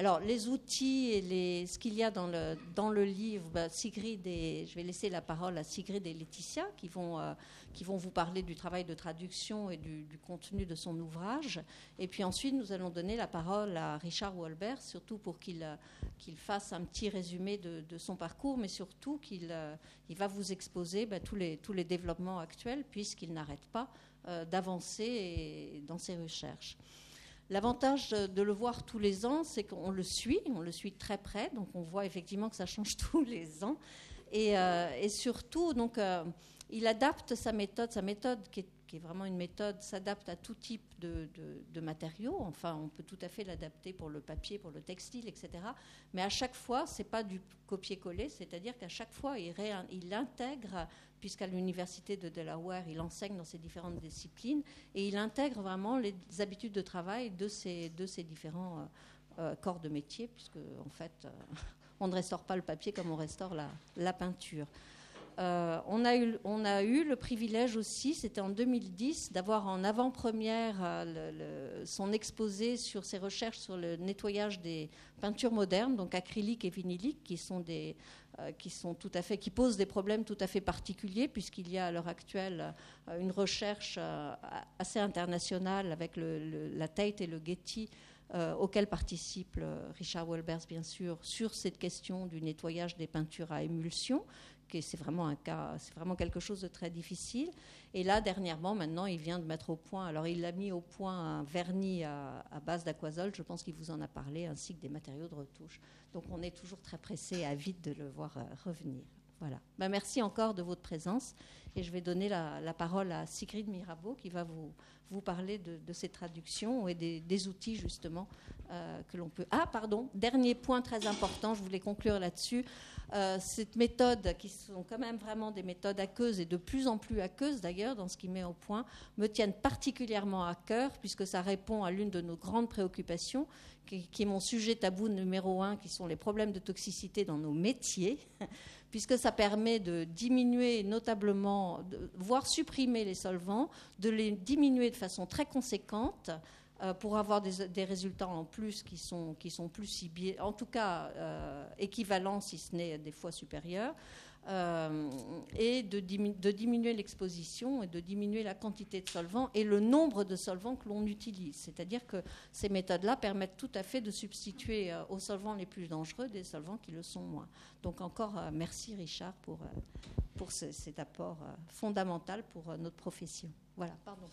Alors, les outils et ce qu'il y a dans le, dans le livre, bah, Sigrid et, je vais laisser la parole à Sigrid et Laetitia qui vont, euh, qui vont vous parler du travail de traduction et du, contenu de son ouvrage. Et puis ensuite, nous allons donner la parole à Richard Walbert, surtout pour qu'il qu'il fasse un petit résumé de, son parcours, mais surtout qu'il euh, il va vous exposer bah, tous, les, tous les développements actuels, puisqu'il n'arrête pas euh, d'avancer dans ses recherches. L'avantage de le voir tous les ans, c'est qu'on le suit, on le suit très près, donc on voit effectivement que ça change tous les ans. Et, euh, surtout, donc, euh, il adapte sa méthode, sa méthode qui est vraiment une méthode, s'adapte à tout type de, matériaux. Enfin, on peut tout à fait l'adapter pour le papier, pour le textile, etc. Mais à chaque fois, c'est pas du copier-coller, c'est-à-dire qu'à chaque fois, il, il intègre, puisqu'à l'université de Delaware, il enseigne dans ces différentes disciplines, et il intègre vraiment les habitudes de travail de ces, différents euh, euh, corps de métier, puisque en fait, euh, on ne restaure pas le papier comme on restaure la peinture. Euh, on, a eu, le privilège aussi, c'était en 2010, d'avoir en avant-première euh, son exposé sur ses recherches sur le nettoyage des peintures modernes, donc acryliques et vinyliques, euh, qui posent des problèmes tout à fait particuliers, puisqu'il y a à l'heure actuelle une recherche assez internationale avec la Tate et le Getty. auquel participe Richard Welbers, bien sûr, sur cette question du nettoyage des peintures à émulsion, c'est vraiment un cas, c'est vraiment quelque chose de très difficile. Et là, dernièrement, maintenant, il vient de mettre au point. Alors, il a mis au point un vernis à, base d'aquazole. Je pense qu'il vous en a parlé, ainsi que des matériaux de retouche. Donc, on est toujours très pressé avide de le voir euh, revenir. Voilà. Ben, merci encore de votre présence. Et je vais donner la, parole à Sigrid Mirabeau qui va vous, vous parler de, ces traductions et des, outils justement euh, que l'on peut. Ah, pardon, dernier point très important, je voulais conclure là-dessus. Euh, cette méthode, qui sont quand même vraiment des méthodes aqueuses et de plus en plus aqueuses d'ailleurs dans ce qui met au point, me tiennent particulièrement à cœur puisque ça répond à l'une de nos grandes préoccupations, qui, qui est mon sujet tabou numéro un, qui sont les problèmes de toxicité dans nos métiers puisque ça permet de diminuer notablement, voire supprimer les solvants, de les diminuer de façon très conséquente euh, pour avoir des, résultats en plus qui sont, plus en tout cas euh, équivalents, si ce n'est des fois supérieurs. Euh, et de, diminuer l'exposition et de diminuer la quantité de solvants et le nombre de solvants que l'on utilise. C'est-à-dire que ces méthodes-là permettent tout à fait de substituer euh, aux solvants les plus dangereux des solvants qui le sont moins. Donc encore euh, merci Richard pour, pour cet apport fondamental pour notre profession. Voilà, pardon.